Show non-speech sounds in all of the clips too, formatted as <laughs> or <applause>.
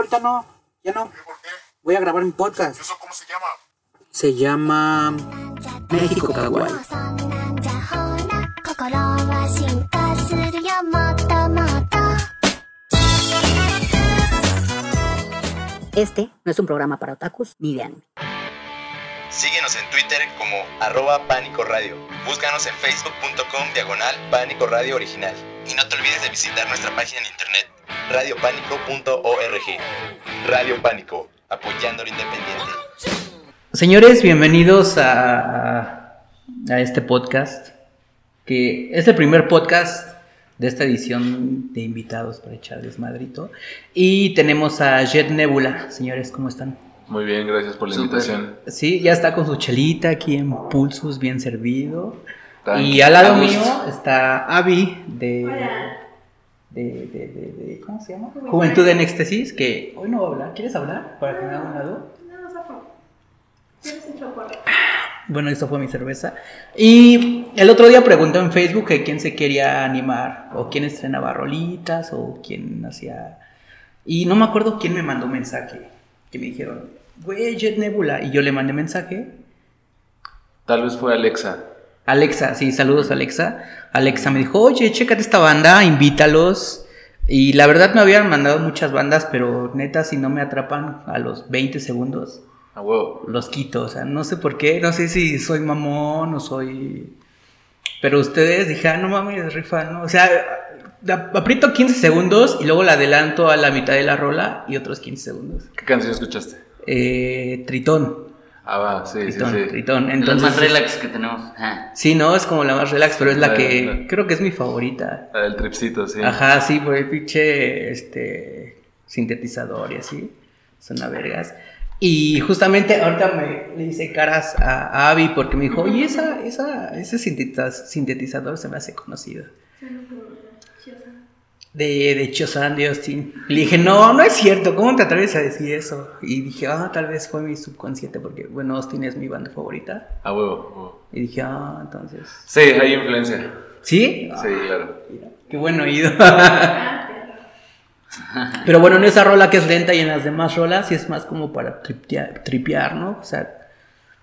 ahorita no. Ya no. ¿Por qué? Voy a grabar mi podcast. ¿Eso cómo se llama? Se llama México Kawaii. Este no es un programa para otakus ni de anime. Síguenos en Twitter como arroba Pánico Radio. Búscanos en facebook.com diagonal Pánico Radio Original. Y no te olvides de visitar nuestra página en internet radiopánico.org. Radio Pánico, apoyando lo independiente. Señores, bienvenidos a, a este podcast, que es el primer podcast de esta edición de invitados para echar desmadrito. Y tenemos a Jet Nebula. Señores, ¿cómo están? Muy bien, gracias por la invitación. Sí, ya está con su chelita aquí en Pulsus, bien servido. Tranqui. Y al lado mío está Avi de, de, de, de- de- ¿cómo se llama? Juventud en Éxtasis, que hoy no va a hablar. ¿Quieres hablar? Para que me haga un lado. Bueno, esto fue mi cerveza. Y el otro día preguntó en Facebook que quién se quería animar, o quién estrenaba rolitas, o quién hacía... Y no me acuerdo quién me mandó mensaje, que me dijeron, güey, Jet Nebula. Y yo le mandé mensaje. Tal vez fue Alexa. Alexa, sí, saludos Alexa. Alexa me dijo, oye, chécate esta banda, invítalos. Y la verdad me habían mandado muchas bandas, pero neta, si no me atrapan a los 20 segundos, los quito. O sea, no sé por qué, no sé si soy mamón o soy... Pero ustedes dije, ah, no mames, rifa, ¿no? O sea, aprieto 15 segundos y luego la adelanto a la mitad de la rola y otros 15 segundos. ¿Qué canción escuchaste? Eh, Tritón. Ah, va, sí, Tritón, sí, sí. Tritón. Entonces, Entonces, más relax que tenemos. Ajá. Sí, no, es como la más relax, pero es la La- que la- creo que es mi favorita. La del tripsito, sí. Ajá, sí, por el pinche este, sintetizador y así. Son una vergas. Y justamente ahorita me le hice caras a, a Abby porque me dijo, oye, esa, esa, ese sintetiza- sintetizador se me hace conocido. De, de Chosan de Austin. Y le dije, no, no es cierto, ¿cómo te atreves a decir eso? Y dije, ah, tal vez fue mi subconsciente porque, bueno, Austin es mi banda favorita. A huevo, a huevo. Y dije, ah, entonces. Sí, hay influencia. ¿Sí? Sí, claro. Mira, Qué buen oído. <laughs> Pero bueno, en esa rola que es lenta y en las demás rolas sí es más como para triptea- tripear, ¿no? O sea,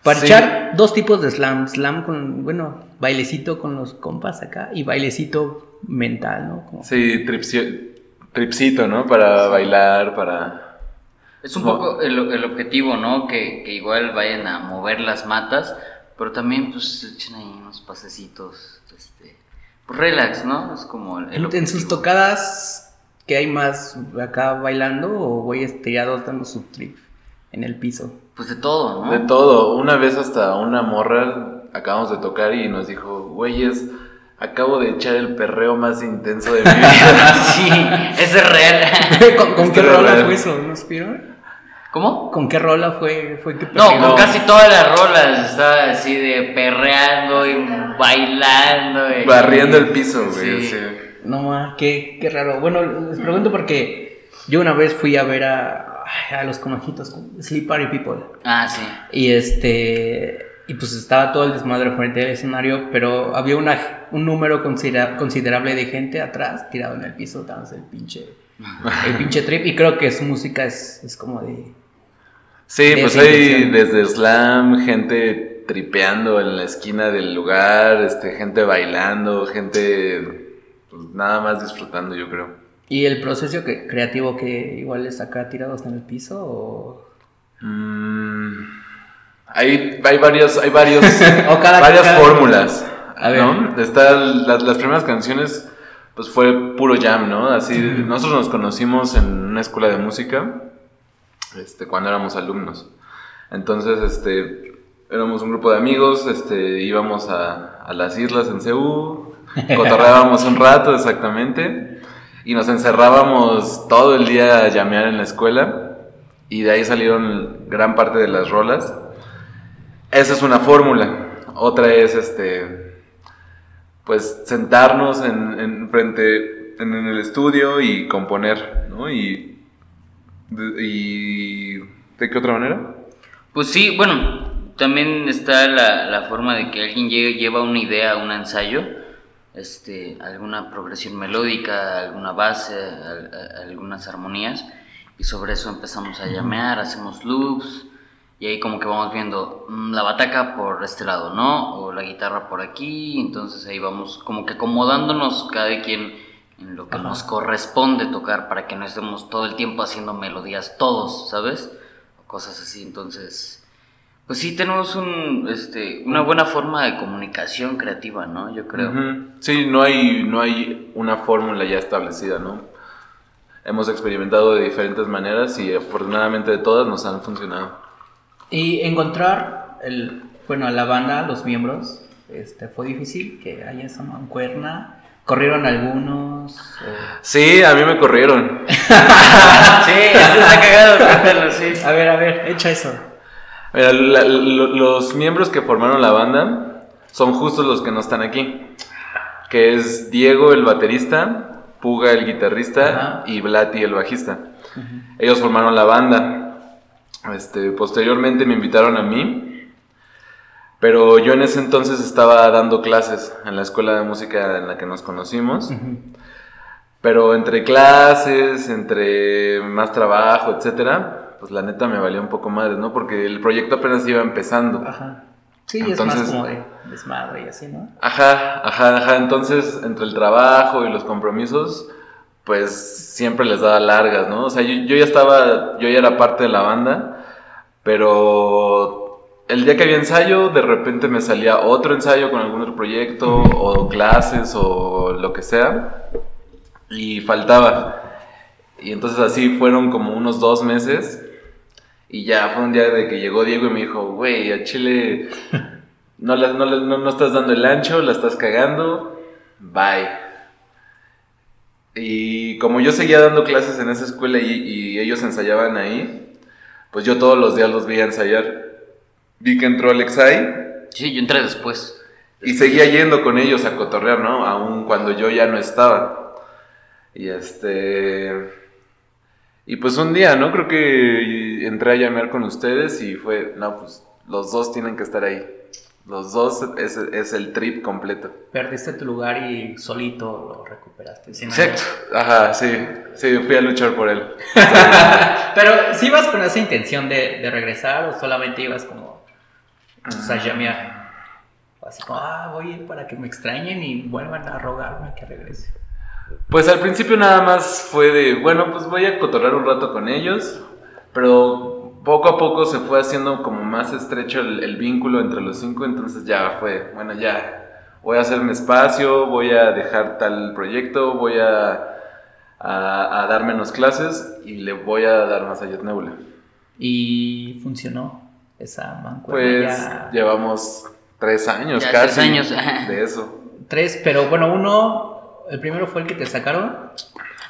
para Sí. echar dos tipos de slam. Slam con, bueno, bailecito con los compas acá y bailecito mental, ¿no? Como- Sí, tripsi- tripsito, ¿no? Para bailar, para... Es un No. poco el, el objetivo, ¿no? Que, que igual vayan a mover las matas, pero también pues echen ahí unos pasecitos, este, pues relax, ¿no? Es como el, el En, sus tocadas, que hay más acá bailando o güeyes tirados dando su trip en el piso? Pues de todo, ¿no? De todo. Una vez hasta una morra acabamos de tocar y nos dijo, güeyes, acabo de echar el perreo más intenso de mi vida. <laughs> sí, es real. <laughs> ¿Con, con qué rola real. fue eso? ¿No supieron? ¿Cómo? ¿Con qué rola fue, fue que No, con casi todas las rolas estaba así de perreando y bailando. y- Barriendo el piso, güey. Sí. sí. No, ma, qué, qué raro. Bueno, les pregunto porque yo una vez fui a ver a, a los conejitos, Sleep Party People. Ah, sí. Y este. Y pues estaba todo el desmadre frente al escenario, pero había una, un número considera- considerable de gente atrás, tirado en el piso, dándose el pinche, el <laughs> pinche trip. Y creo que su música es, es como de. Sí, de pues hay desde slam, gente tripeando en la esquina del lugar, este, gente bailando, gente pues, nada más disfrutando, yo creo. ¿Y el proceso que, creativo que igual está acá tirados en el piso? O... Mm, hay, hay varios, hay varios, <laughs> O cada- varias cada- fórmulas, A ver. ¿no? Están las, las primeras canciones, pues fue puro jam, ¿no? Así, nosotros nos conocimos en una escuela de música, este, cuando éramos alumnos. Entonces, este, éramos un grupo de amigos, este, íbamos a, a las islas en Ceú, <laughs> cotorreábamos un rato exactamente, y nos encerrábamos todo el día a llamear en la escuela, y de ahí salieron gran parte de las rolas. Esa es una fórmula. Otra es, este, pues, sentarnos en, en frente, en, en el estudio y componer, ¿no? Y, de- y, ¿de qué otra manera? Pues sí, bueno, también está la, la forma de que alguien llegue- lleva una idea, un ensayo, este, alguna progresión melódica, alguna base, a- algunas armonías, y sobre eso empezamos a llamear, hacemos loops y ahí como que vamos viendo mm, la bataca por este lado, ¿no? O la guitarra por aquí, entonces ahí vamos como que acomodándonos cada quien en lo que Ajá. nos corresponde tocar para que no estemos todo el tiempo haciendo melodías todos, ¿sabes? O cosas así, entonces... Pues sí, tenemos un, este, una buena forma de comunicación creativa, ¿no? Yo creo. Sí, no hay, no hay una fórmula ya establecida, ¿no? Hemos experimentado de diferentes maneras y afortunadamente de todas nos han funcionado. Y encontrar el, bueno, a la banda, los miembros, este, fue difícil que haya esa mancuerna. Corrieron algunos. o- Sí, a mí me corrieron. <laughs> Sí, está cagado, cuéntalo, sí. A ver, a ver, echa eso. Mira, la- lo- los miembros que formaron la banda son justos los que no están aquí. Que es Diego el baterista, Puga el guitarrista Ajá. y Blati el bajista. Ellos formaron la banda. Este, posteriormente me invitaron a mí, pero yo en ese entonces estaba dando clases en la escuela de música en la que nos conocimos. Pero entre clases, entre más trabajo, etcétera, pues la neta me valía un poco madre, ¿no? Porque el proyecto apenas iba empezando. Ajá. Sí, es más Entonces- como de desmadre y así, ¿no? Ajá, ajá, ajá. Entonces, entre el trabajo y los compromisos, pues siempre les daba largas, ¿no? O sea, yo, yo ya estaba, yo ya era parte de la banda, pero el día que había ensayo, de repente me salía otro ensayo con algún otro proyecto, o clases, o lo que sea, y faltaba. Y entonces así fueron como unos dos meses, y ya fue un día de que llegó Diego y me dijo, güey, a Chile <laughs> no, la- no, la- no, no estás dando el ancho, la estás cagando, bye. Y como yo seguía dando clases en esa escuela y, y ellos ensayaban ahí, pues yo todos los días los veía ensayar. Vi que entró Alexai Sí, yo entré después. y seguía yendo con ellos a cotorrear, ¿no? Aún cuando yo ya no estaba. Y este... Y pues un día, ¿no? Creo que entré a llamar con ustedes y fue, no, pues los dos tienen que estar ahí. Los dos es, es el trip completo. Perdiste tu lugar y solito lo recuperaste. Exacto. Ajá, sí. Sí, fui a luchar por él. <laughs> Pero, ¿sí ibas con esa intención de, de regresar o solamente ibas como pues, a llamear? Así como, ah, voy a ir para que me extrañen y vuelvan a rogarme que regrese. Pues al principio nada más fue de, bueno, pues voy a cotorrear un rato con ellos, pero poco a poco se fue haciendo como más estrecho el, el vínculo entre los cinco, entonces ya fue, bueno, ya voy a hacerme espacio, voy a dejar tal proyecto, voy a, a, a dar menos clases y le voy a dar más a Jet Nebula. Y funcionó esa mancuerna. Pues ya- llevamos tres años Ya, casi tres años, ajá. de eso. Tres, pero bueno, uno, el primero fue el que te sacaron.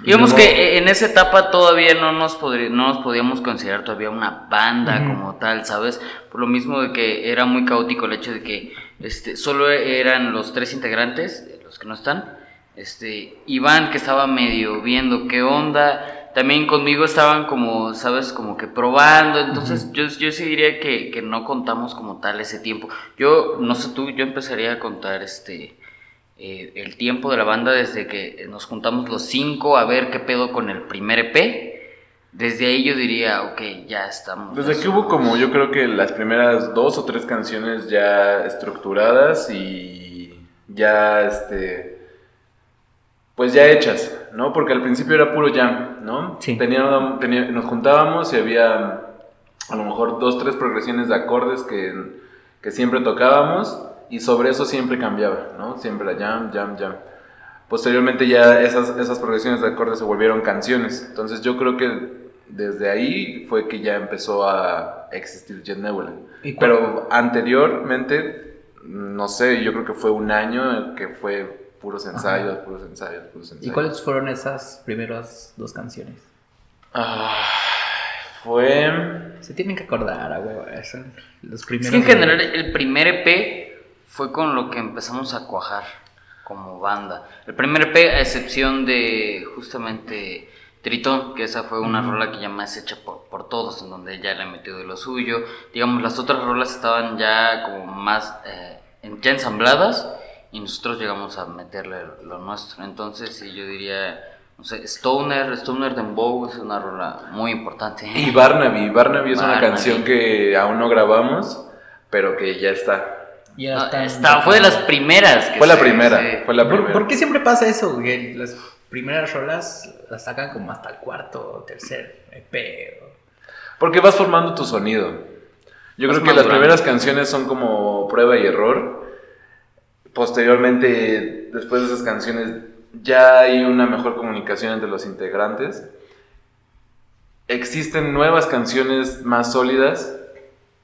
Digamos luego- que en esa etapa todavía no nos, podri- no nos podíamos considerar todavía una banda como tal, ¿sabes? Por lo mismo de que era muy caótico el hecho de que este, solo eran los tres integrantes, los que no están. Este, Iván que estaba medio viendo qué onda, también conmigo estaban como, ¿sabes? Como que probando, entonces yo, yo sí diría que, que no contamos como tal ese tiempo. Yo, no sé tú, yo empezaría a contar este eh, el tiempo de la banda desde que nos juntamos los cinco a ver qué pedo con el primer EP. Desde ahí yo diría, ok, ya estamos. Desde ya que hubo como yo creo que las primeras dos o tres canciones ya estructuradas y ya este pues ya hechas, ¿no? Porque al principio era puro jam, ¿no? Sí. Tenía- nos juntábamos y había a lo mejor dos, tres progresiones de acordes que, que siempre tocábamos y sobre eso siempre cambiaba, ¿no? Siempre era jam, jam, jam. Posteriormente ya esas, esas progresiones de acordes se volvieron canciones. Entonces yo creo que desde ahí fue que ya empezó a existir Jet Nebula. ¿Y cuál- Pero anteriormente, no sé, yo creo que fue un año que fue puros ensayos, puros ensayos, puros ensayos. ¿Y cuáles fueron esas primeras dos canciones? Ah, fue... Se tienen que acordar, a huevo, son los Es primeros. que en general el primer EP fue con lo que empezamos a cuajar como banda. El primer EP, a excepción de justamente Tritón, que esa fue una rola que ya más hecha por, por todos, en donde ya le metió de lo suyo. Digamos, las otras rolas estaban ya como más eh, ya ensambladas y nosotros llegamos a meterle lo nuestro. Entonces, sí, yo diría no sé, Stoner, Stoner Dembow es una rola muy importante. Y Barnaby, Barnaby es una Barnaby. canción que aún no grabamos, pero que ya está. No, están- esta fue de las primeras. que Fue la se- primera, se- fue la ¿Por, primera. por qué siempre pasa eso, güey? Las primeras rolas las sacan como hasta el cuarto o tercer EP. o- Porque vas formando tu sonido. Yo Vas creo que las primeras canciones son como prueba y error. Posteriormente, después de esas canciones, ya hay una mejor comunicación entre los integrantes. Existen nuevas canciones más sólidas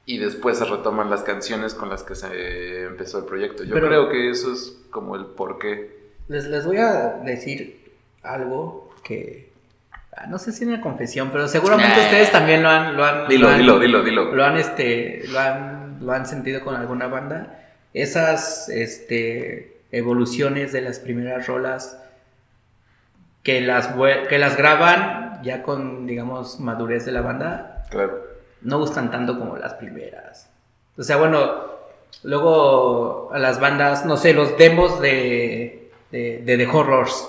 y después se retoman las canciones con las que se empezó el proyecto. Yo Pero- creo que eso es como el porqué. Les, les voy a decir algo que... ah, No sé si es una confesión, pero seguramente Nah. ustedes también lo han... Lo han Dilo, lo han- dilo, dilo, dilo. Lo han, este, lo han, lo han sentido con alguna banda. Esas este, evoluciones de las primeras rolas que las, que las graban ya con, digamos, madurez de la banda, Claro. No gustan tanto como las primeras. O sea, bueno, luego a las bandas, no sé, los demos de, de, de The Horrors,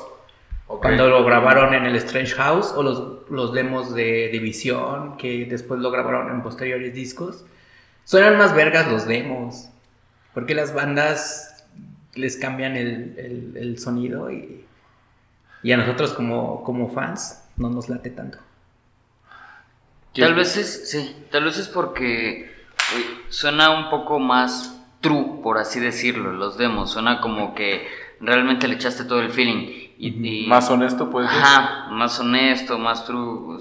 cuando lo grabaron en el Strange House, o los, los demos de División, que después lo grabaron en posteriores discos, suenan más vergas los demos, porque las bandas les cambian el, el- el sonido y, y a nosotros como, como fans no nos late tanto. Tal vez es, sí, tal vez es porque uy, suena un poco más true, por así decirlo, los demos. Suena como que realmente le echaste todo el feeling. Y, y- Más honesto puede ser. Ajá, más honesto, más true.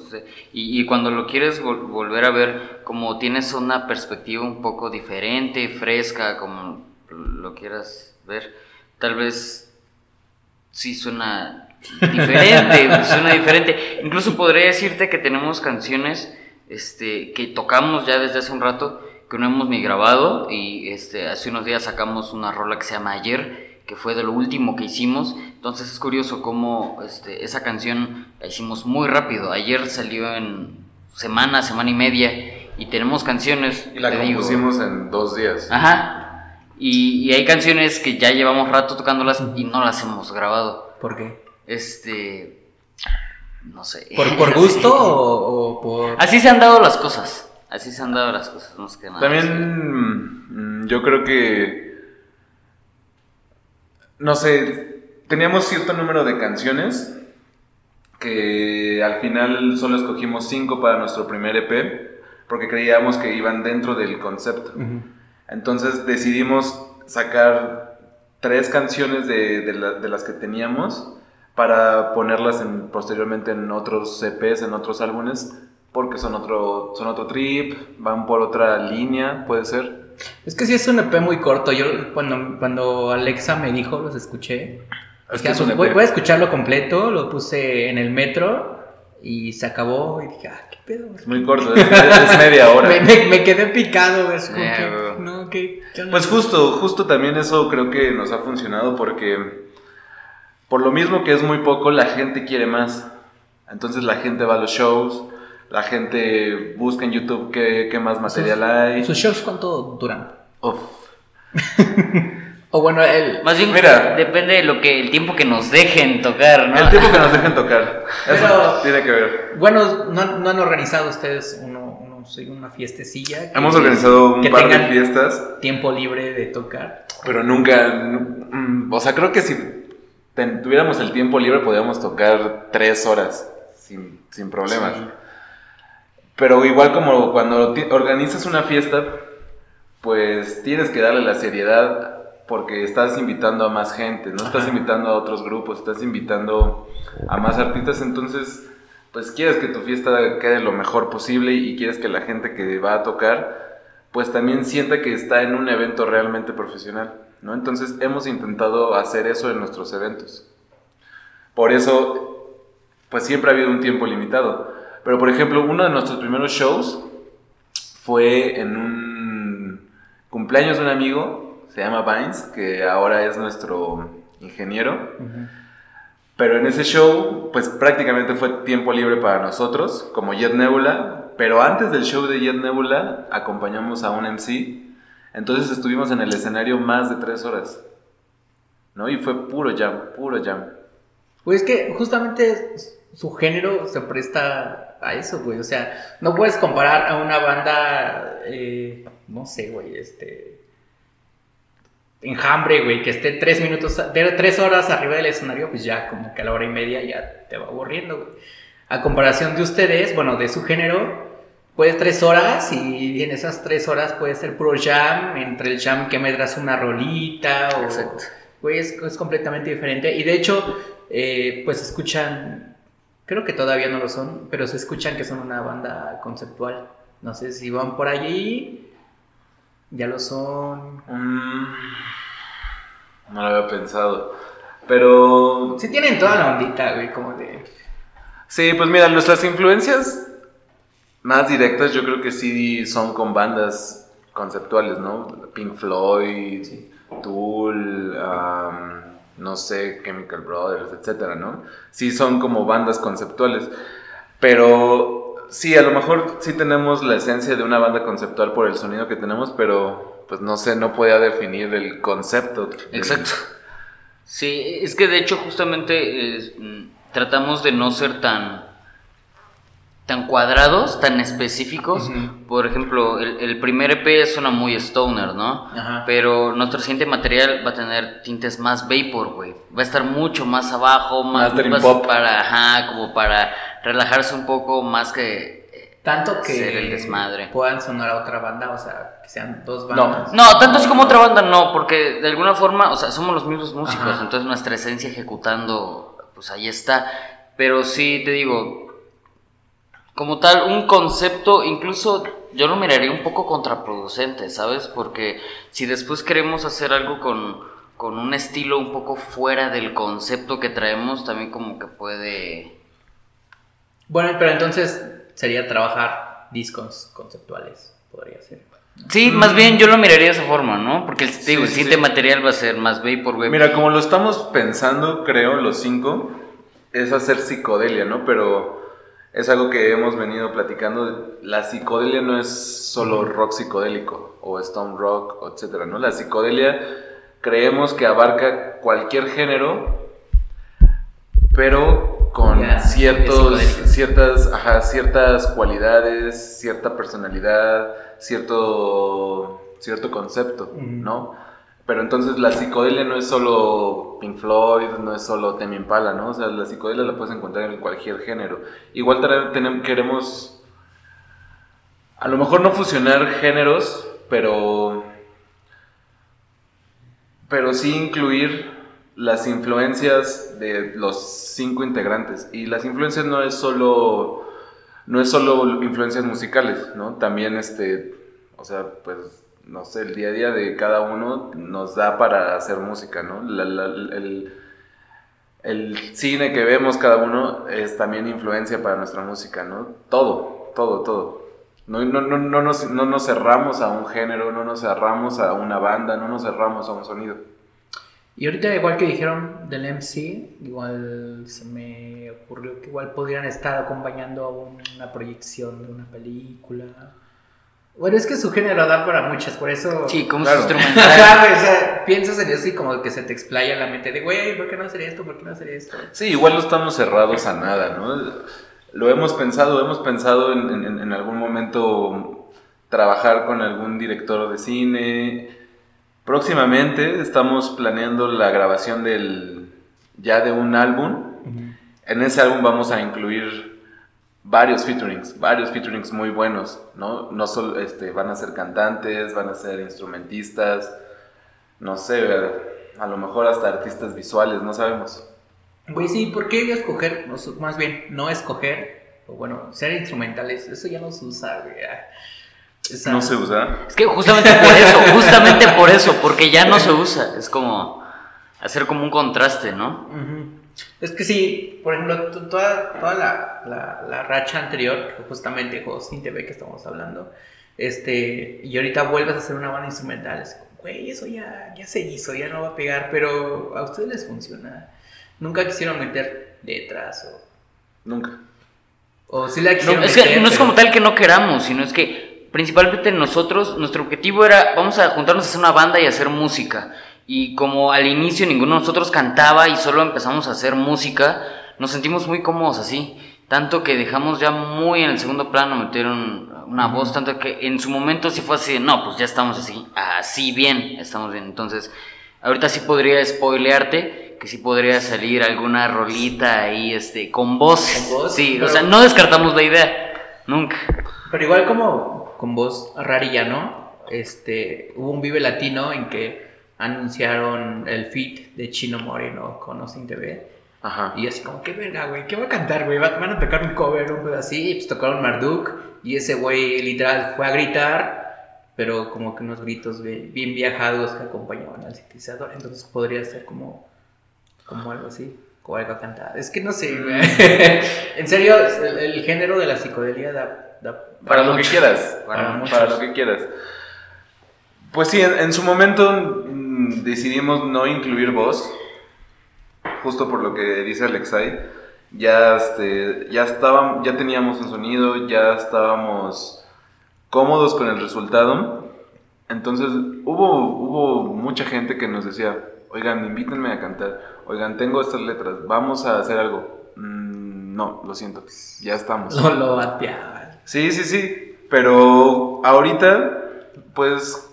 y, y cuando lo quieres vol- volver a ver, como tienes una perspectiva un poco diferente, fresca, como lo quieras ver, tal vez sí suena <laughs> diferente, suena diferente. Incluso podría decirte que tenemos canciones este, que tocamos ya desde hace un rato, que no hemos ni grabado, y este, hace unos días sacamos una rola que se llama Ayer, que fue de lo último que hicimos. Entonces es curioso cómo este, esa canción la hicimos muy rápido. Ayer salió en semana, semana y media, y tenemos canciones, Y la te digo, compusimos en dos días. Ajá. Y, y hay canciones que ya llevamos rato tocándolas y no las hemos grabado. ¿Por qué? Este. No sé. ¿Por, <laughs> por gusto o, o por...? Así se han dado las cosas. Así se han dado las cosas, más que nada. También mm, yo creo que, no sé, teníamos cierto número de canciones que al final solo escogimos cinco para nuestro primer EP porque creíamos que iban dentro del concepto. Entonces decidimos sacar tres canciones de, de la- de las que teníamos para ponerlas en- posteriormente en otros EPs, en otros álbumes, porque son otro, son otro trip, van por otra línea, puede ser. Es que sí es un EP muy corto. Yo cuando, cuando Alexa me dijo, los escuché. Es dije, que "Ah, es un pues voy, a escucharlo completo. Lo puse en el metro y se acabó. Y dije, ah, qué pedo. Es muy corto, es, es media hora. Me, <laughs> me- me quedé picado. Es como que, bro. no, ¿qué- qué onda? Pues justo, justo también eso creo que nos ha funcionado porque por lo mismo que es muy poco, la gente quiere más. Entonces la gente va a los shows, la gente busca en YouTube qué, qué más material hay. ¿Sus shows cuánto duran? Uf. <laughs> O bueno, el... Más bien, Mira. depende de lo que el tiempo que nos dejen tocar, ¿no? El tiempo que nos dejen <laughs> tocar. Eso Pero- tiene que ver. Bueno, ¿no, han- no han organizado ustedes uno, uno- sí, una fiestecilla? que- Hemos organizado un que par de fiestas, tiempo libre de tocar. pero nunca. nu- mm, O sea, creo que si ten- tuviéramos el tiempo libre podríamos tocar tres horas sin, sin problemas. Sí. Pero igual como cuando organizas una fiesta, pues tienes que darle la seriedad porque estás invitando a más gente, no estás Ajá. invitando a otros grupos, estás invitando a más artistas, entonces pues quieres que tu fiesta quede lo mejor posible y quieres que la gente que va a tocar pues también sienta que está en un evento realmente profesional, ¿no? Entonces hemos intentado hacer eso en nuestros eventos. Por eso pues siempre ha habido un tiempo limitado. Pero por ejemplo, uno de nuestros primeros shows fue en un cumpleaños de un amigo, se llama Vines, que ahora es nuestro ingeniero. Pero en ese show, pues prácticamente fue tiempo libre para nosotros, como Jet Nebula. Pero antes del show de Jet Nebula, acompañamos a un MC. Entonces estuvimos en el escenario más de tres horas. ¿No? Y fue puro jam, puro jam. Pues es que justamente su género se presta a eso, güey. O sea, no puedes comparar a una banda, eh, no sé, güey, este... Enjambre, güey, que esté tres minutos, tres horas arriba del escenario, pues ya como que a la hora y media ya te va aburriendo, güey. A comparación de ustedes, bueno, de su género, puedes tres horas y en esas tres horas puede ser puro jam, entre el jam que me das una rolita o... Exacto. Güey, es, es completamente diferente. Y de hecho, eh, pues escuchan, creo que todavía no lo son, pero se escuchan que son una banda conceptual. No sé si van por allí, ya lo son. Mm, no lo había pensado. Pero Sí tienen toda la ondita, güey, como de... Sí, pues mira, nuestras influencias más directas yo creo que sí son con bandas conceptuales, ¿no? Pink Floyd, Tool, um, no sé, Chemical Brothers, etcétera, ¿no? Sí son como bandas conceptuales. Pero sí, a lo mejor sí tenemos la esencia de una banda conceptual por el sonido que tenemos, pero pues no sé, no podía definir el concepto. Exacto. Sí, es que de hecho justamente mm, tratamos de no ser tan tan cuadrados, tan específicos. Por ejemplo, el, el primer EP suena muy stoner, ¿no? Ajá. Pero nuestro siguiente material va a tener tintes más vapor, güey. Va a estar mucho más abajo, más, Más más pop. para, ajá, como para relajarse un poco más que eh, Tanto que Ser el desmadre. puedan sonar a otra banda, o sea, que sean dos bandas. No, tanto es como otra banda, no, porque de alguna forma, o sea, somos los mismos músicos, Ajá. entonces nuestra esencia ejecutando, pues ahí está. Pero sí, te digo, como tal, un concepto, incluso yo lo miraría un poco contraproducente, ¿sabes? Porque si después queremos hacer algo con, con un estilo un poco fuera del concepto que traemos, también como que puede... Bueno, pero entonces sería trabajar discos conceptuales, podría ser. Sí, más bien yo lo miraría de esa forma, ¿no? Porque digo, el sí, siguiente sí. material va a ser más vapor, güey. Mira, como lo estamos pensando, creo, los cinco, es hacer psicodelia, ¿no? Pero es algo que hemos venido platicando. La psicodelia no es solo rock psicodélico o stone rock, o etcétera, ¿no? La psicodelia creemos que abarca cualquier género, pero con ciertos, ciertas, ajá, ciertas cualidades, cierta personalidad, cierto, cierto concepto. ¿no? Pero entonces la psicodelia no es solo Pink Floyd, no es solo Tame Impala, ¿no? O sea, la psicodelia la puedes encontrar en cualquier género. Igual queremos, a lo mejor no fusionar géneros, pero, pero sí incluir las influencias de los cinco integrantes. Y las influencias no es solo, no es solo influencias musicales, ¿no? También este, o sea, pues no sé, el día a día de cada uno nos da para hacer música, ¿no? El, el cine que vemos cada uno es también influencia para nuestra música, ¿no? Todo, todo, todo. No, no, no, no, nos, no nos cerramos a un género, no nos cerramos a una banda, no nos cerramos a un sonido. Y ahorita, igual que dijeron del MC, igual se me ocurrió que igual podrían estar acompañando a una proyección de una película. Bueno, es que su género da para muchas, por eso. Sí, como Claro. su. Ajá, o sea, piensas en eso y como que se te explaya la mente de, güey, ¿por qué no hacer esto? ¿Por qué no hacer esto? Sí, igual no estamos cerrados a nada, ¿no? Lo hemos pensado, hemos pensado en, en- en algún momento trabajar con algún director de cine. Próximamente estamos planeando la grabación del ya de un álbum. En ese álbum vamos a incluir varios featurings, varios featurings muy buenos, ¿no? No solo este, van a ser cantantes, van a ser instrumentistas, no sé, a lo mejor hasta artistas visuales, no sabemos. Güey, sí, ¿por qué escoger? No, más bien, no escoger, o bueno, ser instrumentales, eso ya no se usa, güey. Esa- No se usa. Es que justamente por eso, <laughs> justamente por eso, porque ya no se usa. Es como hacer como un contraste, ¿no? Es que sí, por ejemplo, to- toda, toda la, la, la racha anterior, justamente Hosting TV que estamos hablando, este, y ahorita vuelves a hacer una banda instrumental, es como, güey, eso ya, ya se hizo, ya no va a pegar, pero a ustedes les funciona. Nunca quisieron meter letras o, Nunca. o sí la No, quisieron que meter, no es pero- como tal que no queramos, sino es que principalmente nosotros, nuestro objetivo era, vamos a juntarnos a hacer una banda y hacer música. Y como al inicio ninguno de nosotros cantaba y solo empezamos a hacer música, nos sentimos muy cómodos así. Tanto que dejamos ya muy en el segundo plano metieron una voz, tanto que en su momento sí fue así, de, no, pues ya estamos así, así bien, estamos bien. Entonces, ahorita sí podría spoilearte que sí podría salir alguna rolita ahí este con voz. ¿Con voz? Sí, Pero- o sea, no descartamos la idea, nunca. Pero igual como con voz rarilla, ¿no? Este, hubo un Vive Latino en que anunciaron el feat de Chino Moreno con Austin TV. Ajá. Y así como, qué verga, güey, ¿qué va a cantar, güey? ¿Va- Van a tocar un cover, un pedo así, y pues tocaron Marduk, y ese güey literal fue a gritar, pero como que unos gritos bi- bien viajados que acompañaban al sintetizador, entonces podría ser como, como algo así, como algo cantado. Es que no sé, güey. <laughs> en serio, el, el género de la psicodelia da... da Para, lo muchos. que quieras. Para Para, muchos. lo que quieras. Pues sí, en, en su momento mm, decidimos no incluir voz, justo por lo que dice Alexei. Ya, este, ya, estábamos, ya teníamos un sonido, ya estábamos cómodos con el resultado. Entonces hubo, hubo mucha gente que nos decía, oigan, invítenme a cantar, oigan, tengo estas letras, vamos a hacer algo. "Mm, no, lo siento, ya estamos. Lo, lo bateaban. Sí, sí, sí. Pero ahorita, pues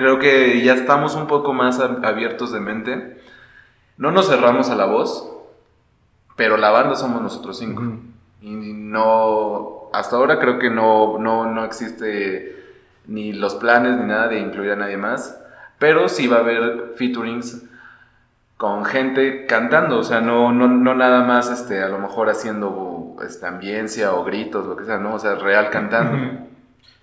creo que ya estamos un poco más ab- abiertos de mente. No nos cerramos a la voz, pero la banda somos nosotros cinco. Y no, hasta ahora creo que no, no, no existe ni los planes ni nada de incluir a nadie más. Pero sí va a haber featurings con gente cantando, o sea, no, no, no nada más este, a lo mejor haciendo este, ambiencia o gritos, lo que sea, no, o sea, real cantando.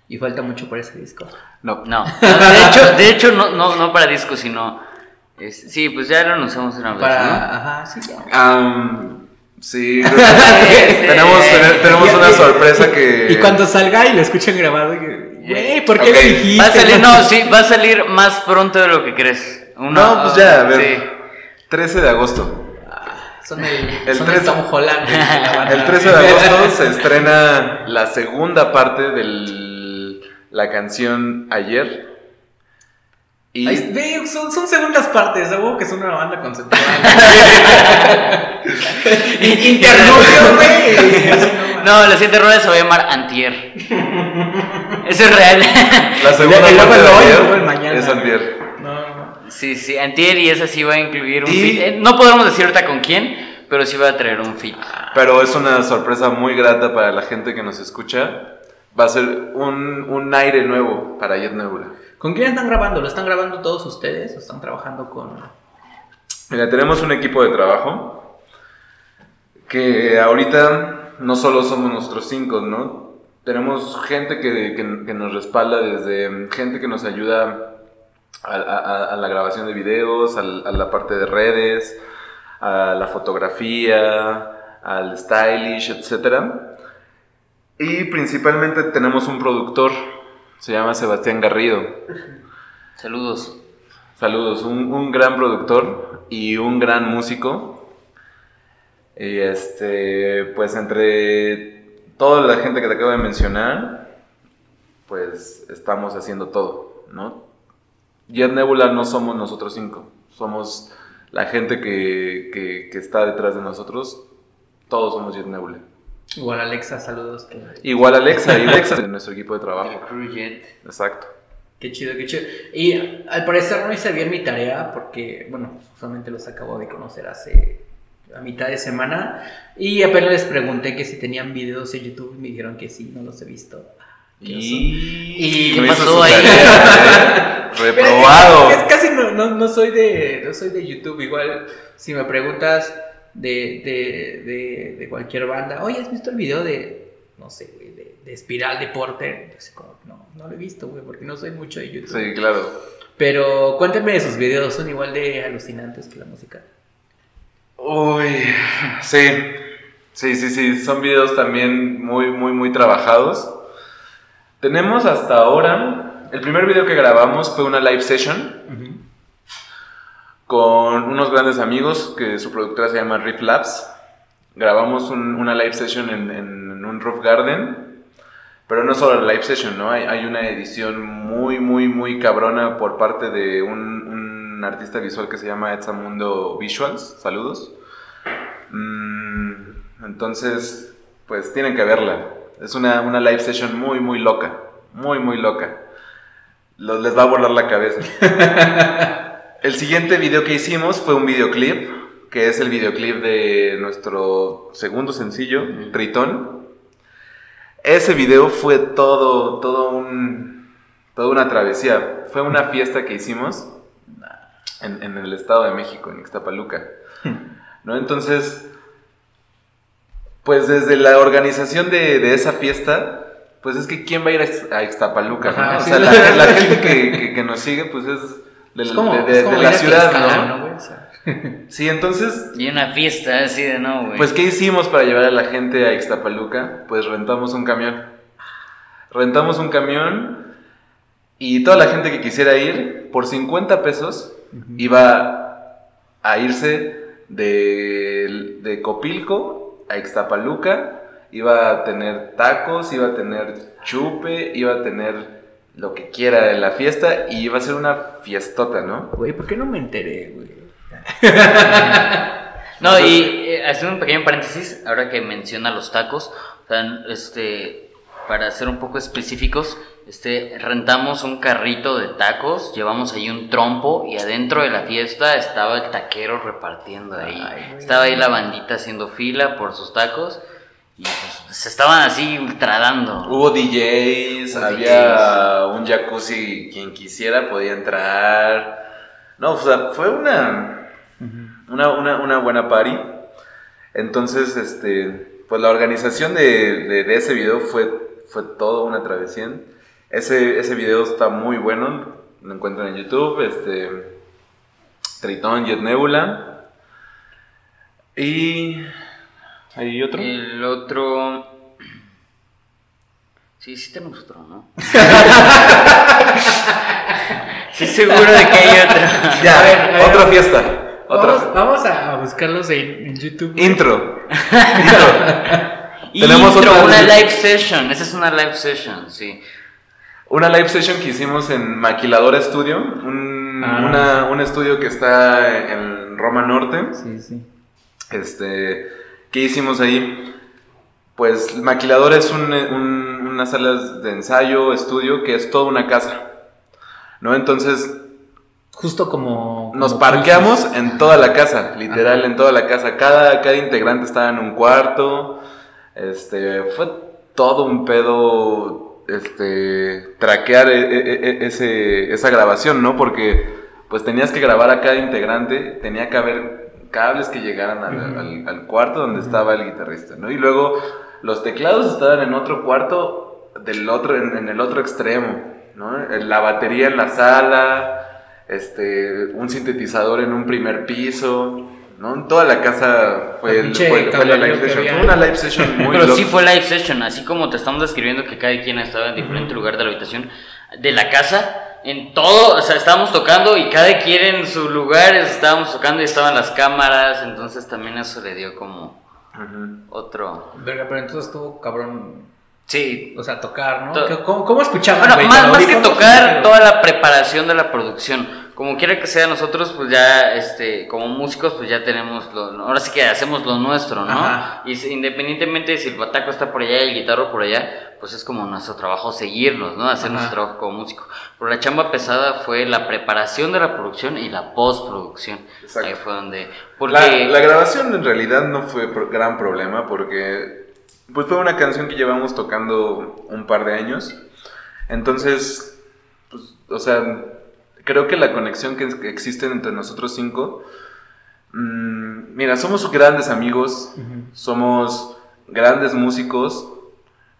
Y falta mucho para ese disco. No, No, de hecho, de hecho no, no, no para disco, sino... es- sí, pues ya lo anunciamos una vez, Para, ¿no? ajá, sí, ya. Am, sí, <laughs> tenemos, tenemos una sorpresa que... Y cuando salga y lo escuchen grabado, güey, ¿por qué Ok. lo dijiste? Va a salir, no, sí, <laughs> va a salir más pronto de lo que crees. Una- No, pues ya, a ver, Sí. 13 de agosto. Son el, El son 13 Tom Holland. El 13 de agosto <laughs> se estrena la segunda parte de la canción Ayer. Y Ay, ve, son, son segundas partes, seguro que son una banda conceptual. <laughs> Interludio, <laughs> güey. No, la siguiente rueda se va a llamar Antier. <laughs> Eso es real. la segunda parte de Ayer el mañana. es Antier. No, no. Sí, sí, Antier y esa sí va a incluir un Y- feat. Eh, No podremos decir ahorita con quién, pero sí va a traer un feat. Pero es una sorpresa muy grata para la gente que nos escucha. Va a ser un, un aire nuevo para Jet Nebula. ¿Con quién están grabando? ¿Lo están grabando todos ustedes o están trabajando con.? Mira, tenemos un equipo de trabajo que ahorita no solo somos nosotros cinco, ¿no? Tenemos gente que, que- que nos respalda desde gente que nos ayuda a, a- a la grabación de videos, a, la parte de redes, a la fotografía, al stylish, etcétera. Y principalmente tenemos un productor, se llama Sebastián Garrido. Saludos. Saludos, un, un gran productor y un gran músico. Y este, pues entre toda la gente que te acabo de mencionar, pues estamos haciendo todo, ¿no? Jet Nebula no somos nosotros cinco, somos la gente que, que- que está detrás de nosotros, todos somos Jet Nebula. Igual Alexa, saludos. que- Igual Alexa, y <laughs> Alexa de nuestro equipo de trabajo. Exacto. Qué chido, qué chido. Y al parecer no hice bien mi tarea porque, bueno, solamente los acabo de conocer hace a mitad de semana y apenas les pregunté que si tenían videos en YouTube y me dijeron que sí, no los he visto. Qué oso. Y... ¿Qué pasó ahí? ¿eh? <laughs> Pero Reprobado. Es, es casi no, no, no soy de no soy de YouTube. Igual, si me preguntas de, de, de, cualquier banda, oye, ¿has visto el video de, no sé, güey, de, de Espiral de Porter? Como, no, no lo he visto, güey, porque no soy mucho de YouTube. Sí, claro. Pero cuéntenme de sus videos, son igual de alucinantes que la música. Uy, sí, sí, sí, sí, son videos también muy, muy, muy trabajados. Tenemos hasta ahora, el primer video que grabamos fue una live session con unos grandes amigos que su productora se llama Riff Labs. Grabamos un- una live session en, un roof garden, pero no solo la live session, ¿no? Hay, una edición muy, muy, muy cabrona por parte de un, artista visual que se llama Etzamundo Visuals. Saludos. Mm, entonces, pues tienen que verla. Es una, una live session muy, muy loca. Muy, muy loca. Lo- les va a volar la cabeza. <laughs> el siguiente video que hicimos fue un videoclip, que es el videoclip de nuestro segundo sencillo, Tritón. Ese video fue todo, todo un, toda una travesía. Fue una fiesta que hicimos en, en el Estado de México, en Ixtapaluca. ¿No? Entonces, pues desde la organización de, de esa fiesta, pues es que ¿quién va a ir a Ix- a Ixtapaluca? Ajá, no? O sea, la, la gente que, que- que nos sigue, pues es de, Es como, de- de- es como de ir la ciudad, Tlaxcala, ¿no? güey? O sea, <laughs> Sí, entonces, Y una fiesta así de no, güey. pues ¿qué hicimos para llevar a la gente a Ixtapaluca? Pues rentamos un camión. Rentamos un camión y toda la gente que quisiera ir, por 50 pesos, iba a irse de, de Copilco a Ixtapaluca, iba a tener tacos, iba a tener chupe, iba a tener lo que quiera en la fiesta y iba a ser una fiestota, ¿no? Güey, ¿por qué no me enteré, güey? <laughs> No, y eh, haciendo un pequeño paréntesis, ahora que menciona los tacos, o sea, este, para ser un poco específicos, este, rentamos un carrito de tacos, llevamos ahí un trompo y adentro de la fiesta estaba el taquero repartiendo ahí. Ay, estaba ahí la bandita haciendo fila por sus tacos y pues, se estaban así ultradando. Hubo DJs, Hubo había un jacuzzi, quien quisiera podía entrar. No, o sea, fue una, una, una, una buena party. Entonces, este, pues la organización de, de, de ese video fue, fue todo una travesía. Ese, ese video está muy bueno, lo encuentran en YouTube, este, Tritón, Jet Nebula. Y... ¿Hay otro? El otro... Sí, sí tenemos otro, ¿no? <laughs> sí, seguro de que hay otro. <laughs> Ya, A ver, a ver, otra fiesta. Otra Vamos, vamos a buscarlos en, en YouTube. Intro. Intro. <laughs> Tenemos Intro, otra- una live session. Esa es una live session, sí. Una live session que hicimos en Maquiladora Studio, un, Ah. una- un estudio que está en Roma Norte. Sí, sí. Este, ¿qué hicimos ahí? Pues Maquiladora es un, un- una sala de ensayo, estudio, que es toda una casa. ¿No? Entonces Justo como. nos parqueamos cruces. en toda la casa, literal, en toda la casa. Cada, cada integrante estaba en un cuarto. Este, fue todo un pedo, este, traquear e- e- e- ese, esa grabación, ¿no? Porque, pues tenías que grabar a cada integrante, tenía que haber cables que llegaran al, Ujú. al- al cuarto donde estaba el guitarrista, ¿no? Y luego los teclados estaban en otro cuarto, del otro, en, en el otro extremo, ¿no? La batería en la sala, este, un sintetizador en un primer piso, ¿no? En toda la casa fue, El fue- fue la live session. Fue una live session muy <laughs> Pero sí fue live session, así como te estamos describiendo que cada quien estaba en diferente lugar de la habitación de la casa. En todo, o sea, estábamos tocando y cada quien en su lugar estábamos tocando y estaban las cámaras, entonces también eso le dio como otro. Verga, pero entonces estuvo cabrón. Sí, O sea, tocar, ¿no? To- ¿Qué- ¿Cómo, cómo escuchaban? Bueno, más, ¿Con más que tocar, toda la preparación de la producción. Como quiera que sea, nosotros, pues ya, este, como músicos, pues ya tenemos, lo, ahora sí que hacemos lo nuestro, ¿no? Ajá. Y si- independientemente de si el bataco está por allá y el guitarro por allá, pues es como nuestro trabajo seguirnos, ¿no? Hacer Ajá. nuestro trabajo como músico. Pero la chamba pesada fue la preparación de la producción y la postproducción. Exacto. Ahí fue donde. Porque. La, la grabación en realidad no fue gran problema porque pues fue una canción que llevamos tocando un par de años. Entonces, pues, o sea, creo que la conexión que, existe entre nosotros cinco, mm, mira, somos grandes amigos, Ujú. somos grandes músicos.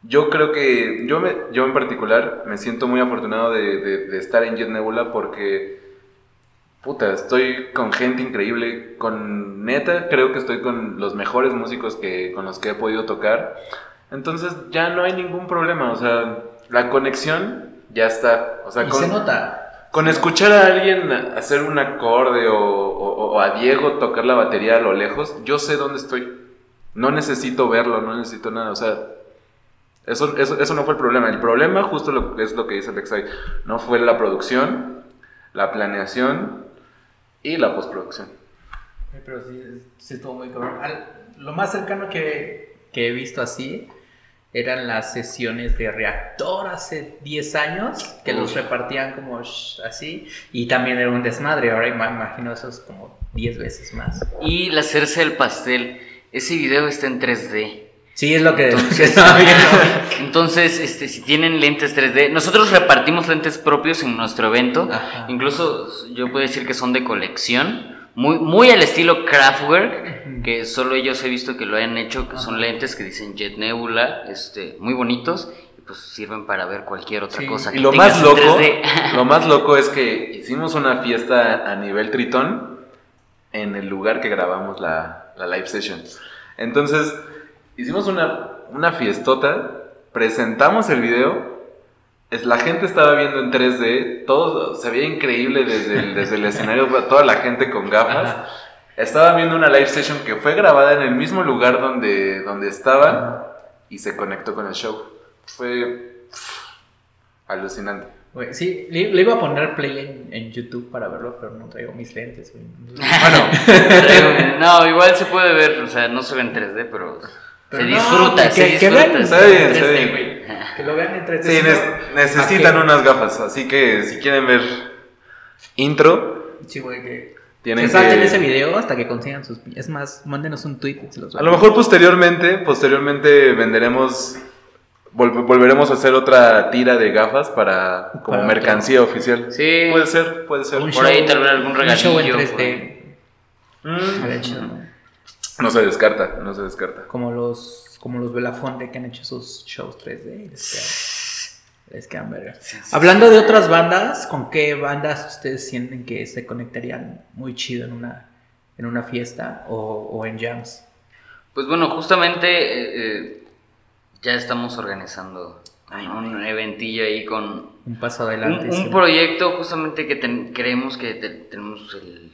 Yo creo que yo, me, yo en particular me siento muy afortunado de, de- de estar en Jet Nebula porque, puta, estoy con gente increíble, con neta, creo que estoy con los mejores músicos que, con los que he podido tocar. Entonces ya no hay ningún problema, o sea, la conexión ya está. O sea, Y con, se nota. Con escuchar a alguien hacer un acorde o, a Diego tocar la batería a lo lejos, yo sé dónde estoy. No necesito verlo, no necesito nada. O sea, eso, eso, eso no fue el problema. El problema, justo lo, es lo que dice Alexei, no fue la producción, la planeación y la postproducción. Pero sí, sí estuvo muy cabrón. Lo más cercano que, que he visto así eran las sesiones de reactor hace 10 años, que los repartían como así, y también era un desmadre. Ahora ima- imagino eso es como 10 veces más. Y la hacerse el pastel. Ese video está en 3D. Sí, es lo que, Entonces, <laughs> <laughs> entonces, este, si tienen lentes 3D, nosotros repartimos lentes propios en nuestro evento. Ajá. Incluso yo puedo decir que son de colección, muy, muy al estilo Kraftwerk, que solo ellos he visto que lo han hecho, que son lentes que dicen Jet Nebula, este, muy bonitos, y pues sirven para ver cualquier otra Sí. cosa. Y que lo tengas más loco, 3D. <laughs> lo más loco es que hicimos una fiesta a nivel tritón en el lugar que grabamos la, la live session. Entonces, hicimos una, una fiestota, presentamos el video, es, la gente estaba viendo en 3D, todo se veía increíble desde el, desde el escenario, toda la gente con gafas. Ajá. Estaba viendo una live session que fue grabada en el mismo lugar donde, donde estaban y se conectó con el show. Fue pff, alucinante. Sí, le, le iba a poner play en, en YouTube para verlo, pero no traigo mis lentes. güey. <laughs> Traigo- no, igual se puede ver, o sea, no se ve en 3D, pero, Pero se no, disfruta, que- se que disfruta. vean Está bien, está 3D, bien. güey. Que lo vean en 3D. Sí, ne- necesitan unas gafas, así que si quieren ver intro, Sí, güey, que tienen se salten que... ese video hasta que consigan sus... Es más, mándenos un tweet se los A lo mejor posteriormente, posteriormente venderemos, vol- volveremos a hacer otra tira de gafas para como Para mercancía oficial. Sí. Puede ser, puede ser. Un Por ahí tal vez algún Un show en regalillo, 3D. Mm. No se descarta, no se descarta. Como los, como los Belafonte que han hecho sus shows 3D. y Les quedan, les quedan verga. Hablando de otras bandas, ¿con qué bandas ustedes sienten que se conectarían muy chido en una, en una fiesta o, o en jams? Pues bueno, justamente eh, eh, ya estamos organizando un eventillo ahí con Un paso adelante. un, proyecto justamente que ten- creemos que te- tenemos el-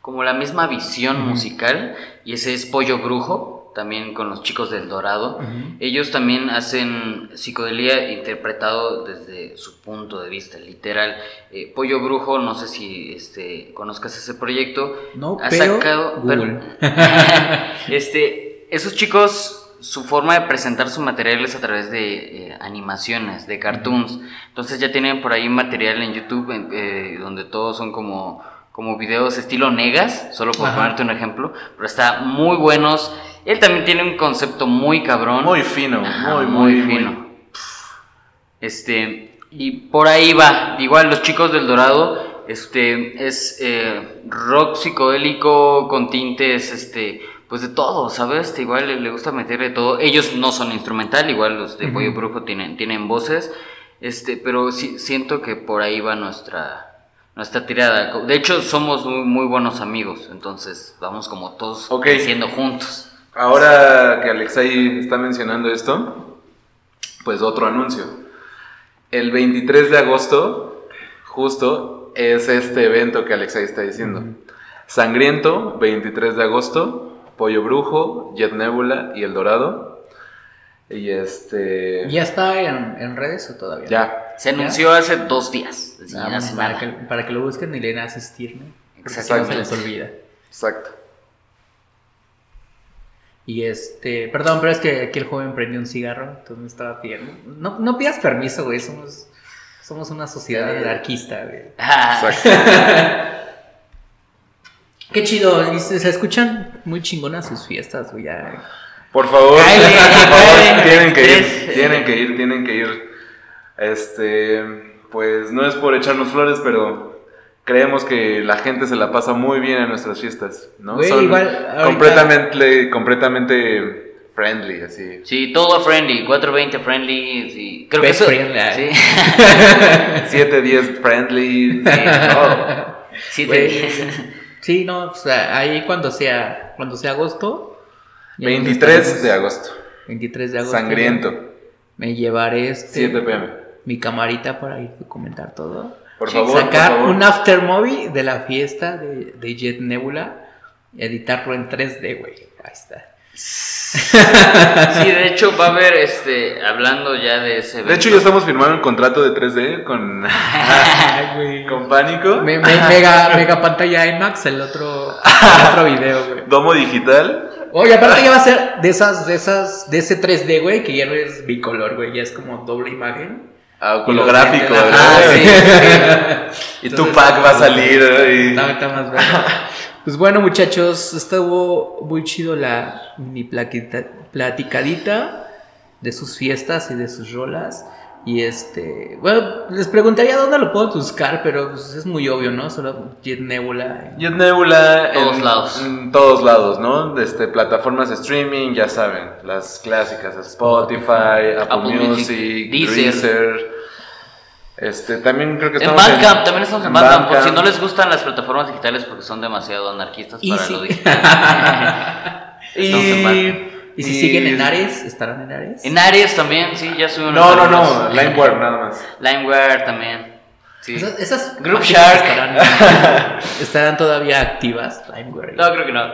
como la misma visión musical y ese es Pollo Brujo, también con los chicos del Dorado. Ujú. Ellos también hacen psicodelia interpretado desde su punto de vista, literal. Eh, Pollo Brujo, no sé si este, conozcas ese proyecto. No, ha pero sacado. Google. pero- <laughs> <laughs> este, esos chicos, su forma de presentar su material es a través de eh, animaciones, de cartoons. Entonces ya tienen por ahí material en YouTube eh, donde todos son como, como videos estilo negas, solo por Ajá. ponerte un ejemplo, pero está muy buenos. Él también tiene un concepto muy cabrón. Muy fino, Ajá, muy, muy, muy fino. Este, y por ahí va. Igual los chicos del Dorado, este, es eh, rock psicodélico con tintes, este, pues de todo, ¿sabes? Este, igual le, le gusta meterle todo. Ellos no son instrumental, igual los de. Pollo Brujo tienen, tienen voces, este, pero sí, siento que por ahí va nuestra nuestra tirada. De hecho, somos muy, muy buenos amigos, entonces vamos como todos Ok. creciendo juntos. Ahora que Alexei está mencionando esto, pues otro anuncio. El 23 de agosto, justo, es este evento que Alexei está diciendo. Sangriento, 23 de agosto, Pollo Brujo, Jet Nebula y El Dorado. Y este... ¿Ya está en, en redes o todavía? Ya. Se anunció hace dos días. Ah, para, que, para que lo busquen y le den a asistir, ¿no? Porque si no Exactamente. se les olvida. Exacto. Y este, perdón, pero es que aquí el joven prendió un cigarro, entonces me estaba pidiendo. No, no pidas permiso, güey, somos, somos una sociedad Eh. anarquista, güey. Ah. <laughs> Qué chido, se, se escuchan muy chingonas sus fiestas, güey. ya. Por favor, Cáele, por favor, tienen que ir, <laughs> tienen que ir, tienen que ir. Este, pues no es por echarnos flores, pero creemos que la gente se la pasa muy bien en nuestras fiestas, ¿no? Güey, Son igual, ahorita- completamente, completamente friendly, así. Sí, todo friendly, 420 friendly, sí. Creo Best que eso, friendly, ah. sí. <laughs> 7-10 friendly, todo. Sí, Güey, te- Sí, no, o sea, ahí cuando sea, cuando sea agosto. ya nos 23 estaremos- de agosto, 23 de agosto. sangriento, Me llevaré este, 7 pm. mi camarita para ir a documentar todo. Por Sí, favor, por sacar favor. un after movie de la fiesta de, de Jet Nebula y editarlo en 3D, güey. Ahí está. Sí, de hecho va a haber, este, hablando ya de ese evento. De hecho, ya estamos firmando un contrato de 3D con, <laughs> con Pánico. Me- me- mega, mega pantalla IMAX, el otro, el otro video, güey. Domo digital. Oye, aparte ya va a ser de esas, de esas, de ese 3D, güey, que ya no es bicolor, güey, ya es como doble imagen. Ah, holográfico, ¿verdad? Ajá, sí, <laughs> Y Tupac va a salir. y- Está, está más bueno. <laughs> Pues bueno, muchachos, estuvo muy chido la mini plaquita- platicadita de sus fiestas y de sus rolas. Y este, bueno, les preguntaría dónde lo puedo buscar, pero pues, es muy obvio, ¿no? Solo Jet Nebula. Jet Nebula Todos en, lados. en todos lados, ¿no? Este, plataformas de streaming, ya saben, las clásicas, Spotify, Apple, Apple Music, Music, Deezer. Deezer. Este, también creo que En estamos Bandcamp, también estamos en Bandcamp, por si no les gustan las plataformas digitales porque son demasiado anarquistas Y para si- lo <laughs> digital. Estamos en Y, Bandcamp. Y si siguen en Ares, ¿estarán en Ares? En Aries también, sí, ya subieron No, no, no, Limeware nada más. Limeware también. Sí. Esas, esas Group Shark. Estarán, <laughs> estarán todavía activas, Limeware. No, creo que no.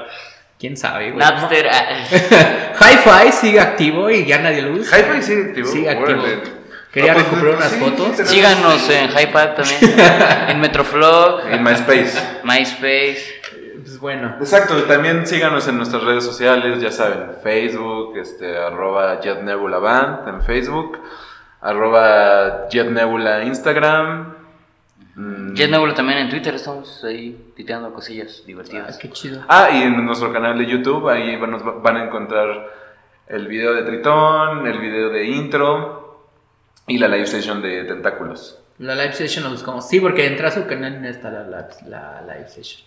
¿Quién sabe, güey? Napster. ah, <laughs> Hi-Fi sigue activo y ya nadie lo usa. Hi-Fi sigue activo. Sigue activo. Quería Ah, pues, recuperar unas sí, fotos. tenemos- Síganos en Hypack también. En <laughs> Metroflog, En MySpace. MySpace. Pues bueno, Exacto, también síganos en nuestras redes sociales, ya saben, Facebook, este, arroba Jet Nebula Band en Facebook, arroba Jet Nebula Instagram. mm, Jet Nebula también en Twitter, estamos ahí piteando cosillas ah, divertidas. qué chido. Ah, y en nuestro canal de YouTube, ahí van, nos va- van a encontrar el video de Tritón, el video de intro y la live session de Tentáculos. La live session lo buscamos. Sí, porque entra a su canal no está la, la, la live session.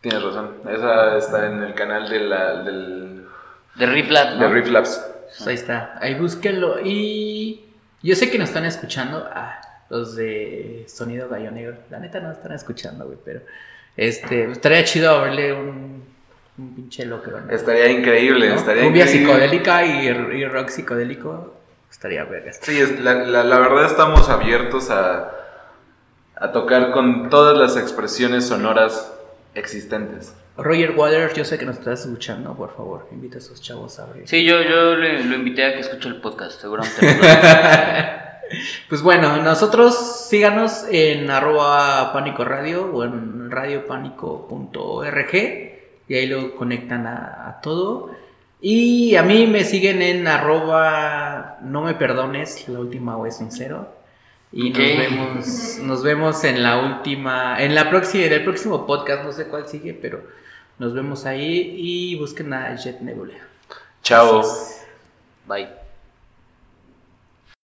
Tienes razón, esa está en el canal de la, del, De Riflat, de ¿no? Riff Labs. Pues ahí está. Ahí búsquenlo. Y yo sé que nos están escuchando. Ah, los de Sonido Gallo Negro. La neta no están escuchando, güey, pero este, estaría chido verle un, un pinche locro. ¿no? Estaría increíble, ¿No? estaría Cumbia increíble. psicodélica y, y rock psicodélico. Estaría vergas. Sí, es- la, la- la verdad estamos abiertos a, a tocar con todas las expresiones sonoras existentes. Roger Waters, yo sé que nos estás escuchando, por favor, invita a esos chavos a abrir. Sí, yo, yo le- lo invité a que escuche el podcast, seguramente. <laughs> Pues bueno, nosotros síganos en arroba pánico radio o en radiopánico.org y ahí lo conectan a, a todo. Y a mí me siguen en arroba no me perdones, la última O es un cero. Y nos vemos, nos vemos en la última, en la próxima, en el próximo podcast, no sé cuál sigue, pero nos vemos ahí y busquen a Jet Nebula. Chao. Bye.